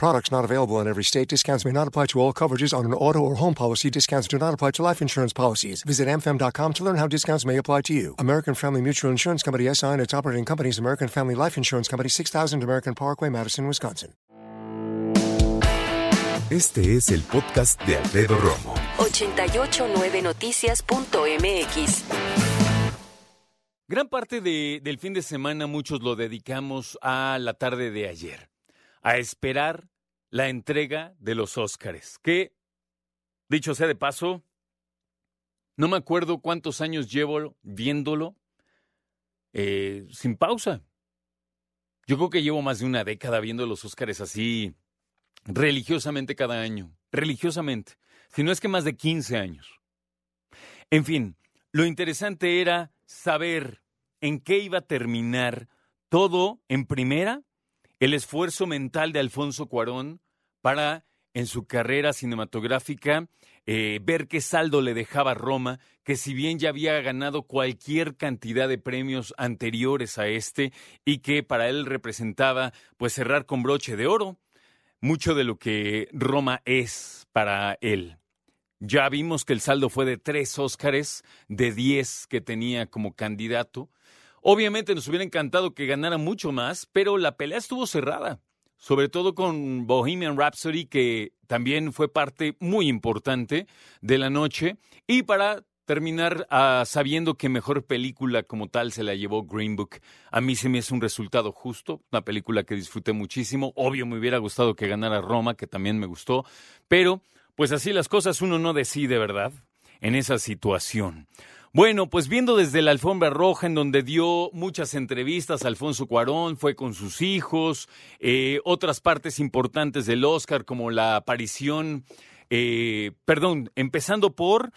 Products not available in every state. Discounts may not apply to all coverages on an auto or home policy. Discounts do not apply to life insurance policies. Visit amfam.com to learn how discounts may apply to you. American Family Mutual Insurance Company SI and its operating companies American Family Life Insurance Company 6000 American Parkway, Madison, Wisconsin. Este es el podcast de Alfredo Romo. 889noticias.mx. Gran parte de- del fin de semana muchos lo dedicamos a la tarde de ayer, a esperar la entrega de los Óscares, que, dicho sea de paso, no me acuerdo cuántos años llevo viéndolo eh, sin pausa. Yo creo que llevo más de una década viendo los Óscares así religiosamente cada año, religiosamente, si no es que más de 15 años. En fin, lo interesante era saber en qué iba a terminar todo en primera, el esfuerzo mental de Alfonso Cuarón para, en su carrera cinematográfica, eh, ver qué saldo le dejaba Roma, que si bien ya había ganado cualquier cantidad de premios anteriores a este y que para él representaba pues cerrar con broche de oro mucho de lo que Roma es para él. Ya vimos que el saldo fue de tres Óscares de diez que tenía como candidato. Obviamente nos hubiera encantado que ganara mucho más, pero la pelea estuvo cerrada, sobre todo con Bohemian Rhapsody, que también fue parte muy importante de la noche, y para terminar ah, sabiendo que mejor película como tal se la llevó Green Book. A mí se me es un resultado justo, una película que disfruté muchísimo. Obvio me hubiera gustado que ganara Roma, que también me gustó, pero pues así las cosas uno no decide, ¿verdad? En esa situación. Bueno, pues viendo desde la alfombra roja, en donde dio muchas entrevistas, Alfonso Cuarón fue con sus hijos, eh, otras partes importantes del Oscar, como la aparición, eh, perdón, empezando por,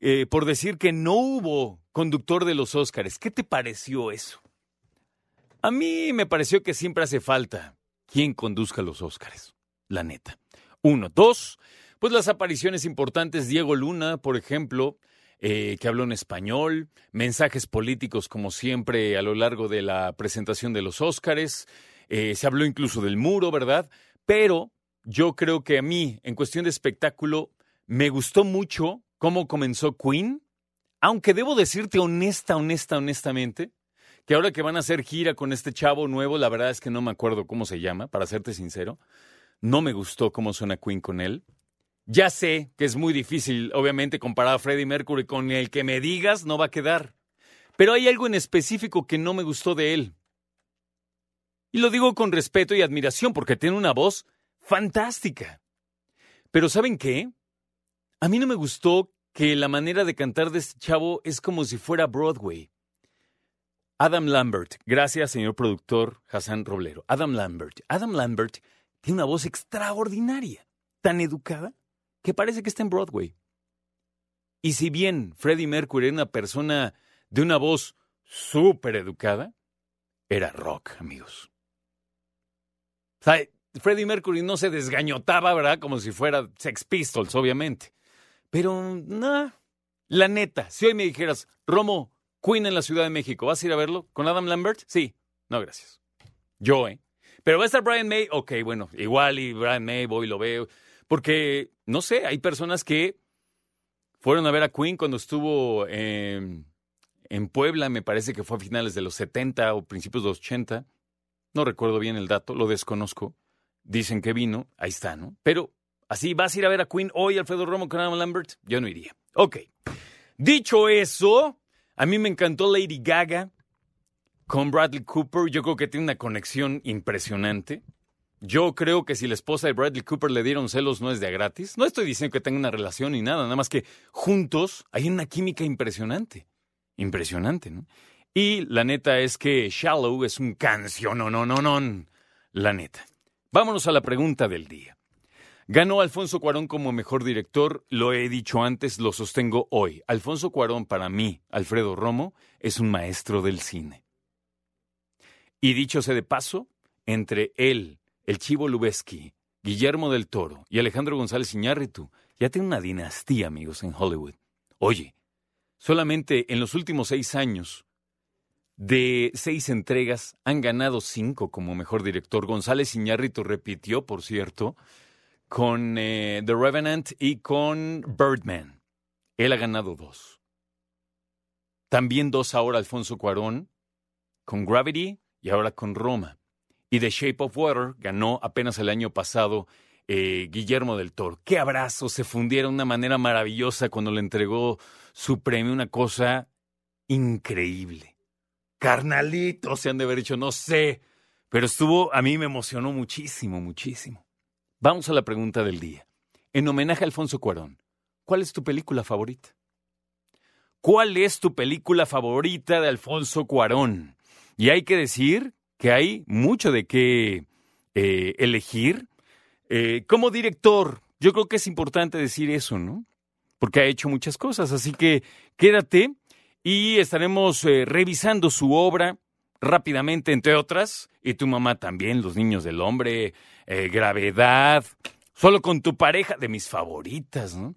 eh, por decir que no hubo conductor de los Oscars. ¿Qué te pareció eso? A mí me pareció que siempre hace falta quien conduzca los Oscars, la neta. Uno, dos, pues las apariciones importantes, Diego Luna, por ejemplo, eh, que habló en español, mensajes políticos como siempre a lo largo de la presentación de los Óscares, eh, se habló incluso del muro, ¿verdad? Pero yo creo que a mí, en cuestión de espectáculo, me gustó mucho cómo comenzó Queen, aunque debo decirte honesta, honesta, honestamente, que ahora que van a hacer gira con este chavo nuevo, la verdad es que no me acuerdo cómo se llama, para serte sincero, no me gustó cómo suena Queen con él. Ya sé que es muy difícil, obviamente, comparar a Freddie Mercury con el que me digas, no va a quedar. Pero hay algo en específico que no me gustó de él. Y lo digo con respeto y admiración porque tiene una voz fantástica. Pero ¿saben qué? A mí no me gustó que la manera de cantar de este chavo es como si fuera Broadway. Adam Lambert, gracias señor productor Hassan Roblero. Adam Lambert. Adam Lambert tiene una voz extraordinaria, tan educada que parece que está en Broadway. Y si bien Freddie Mercury era una persona de una voz súper educada, era rock, amigos. O sea, Freddie Mercury no se desgañotaba, ¿verdad? Como si fuera Sex Pistols, obviamente. Pero, no. La neta, si hoy me dijeras, Romo, Queen en la Ciudad de México, ¿vas a ir a verlo? ¿Con Adam Lambert? Sí. No, gracias. Yo, ¿eh? Pero va a estar Brian May. Ok, bueno, igual y Brian May, voy y lo veo. Porque, no sé, hay personas que fueron a ver a Queen cuando estuvo en, en Puebla, me parece que fue a finales de los 70 o principios de los 80. No recuerdo bien el dato, lo desconozco. Dicen que vino, ahí está, ¿no? Pero así, ¿vas a ir a ver a Queen hoy, Alfredo Romo, con Adam Lambert? Yo no iría. Ok. Dicho eso, a mí me encantó Lady Gaga con Bradley Cooper. Yo creo que tiene una conexión impresionante. Yo creo que si la esposa de Bradley Cooper le dieron celos no es de gratis. No estoy diciendo que tenga una relación ni nada, nada más que juntos hay una química impresionante. Impresionante, ¿no? Y la neta es que Shallow es un canción, no, no, no, no. La neta. Vámonos a la pregunta del día. Ganó Alfonso Cuarón como mejor director, lo he dicho antes, lo sostengo hoy. Alfonso Cuarón, para mí, Alfredo Romo, es un maestro del cine. Y dicho sea de paso, entre él, el Chivo Lubeski, Guillermo del Toro y Alejandro González Iñárritu ya tienen una dinastía, amigos, en Hollywood. Oye, solamente en los últimos seis años, de seis entregas, han ganado cinco como mejor director. González Iñárritu repitió, por cierto, con eh, The Revenant y con Birdman. Él ha ganado dos. También dos ahora Alfonso Cuarón, con Gravity y ahora con Roma. Y The Shape of Water ganó apenas el año pasado eh, Guillermo del Toro. Qué abrazo, se fundieron de una manera maravillosa cuando le entregó su premio, una cosa increíble. Carnalitos se han de haber hecho, no sé, pero estuvo, a mí me emocionó muchísimo, muchísimo. Vamos a la pregunta del día. En homenaje a Alfonso Cuarón, ¿cuál es tu película favorita? ¿Cuál es tu película favorita de Alfonso Cuarón? Y hay que decir que hay mucho de qué eh, elegir. Eh, como director, yo creo que es importante decir eso, ¿no? Porque ha hecho muchas cosas, así que quédate y estaremos eh, revisando su obra rápidamente, entre otras, y tu mamá también, Los Niños del Hombre, Gravedad, solo con tu pareja, de mis favoritas, ¿no?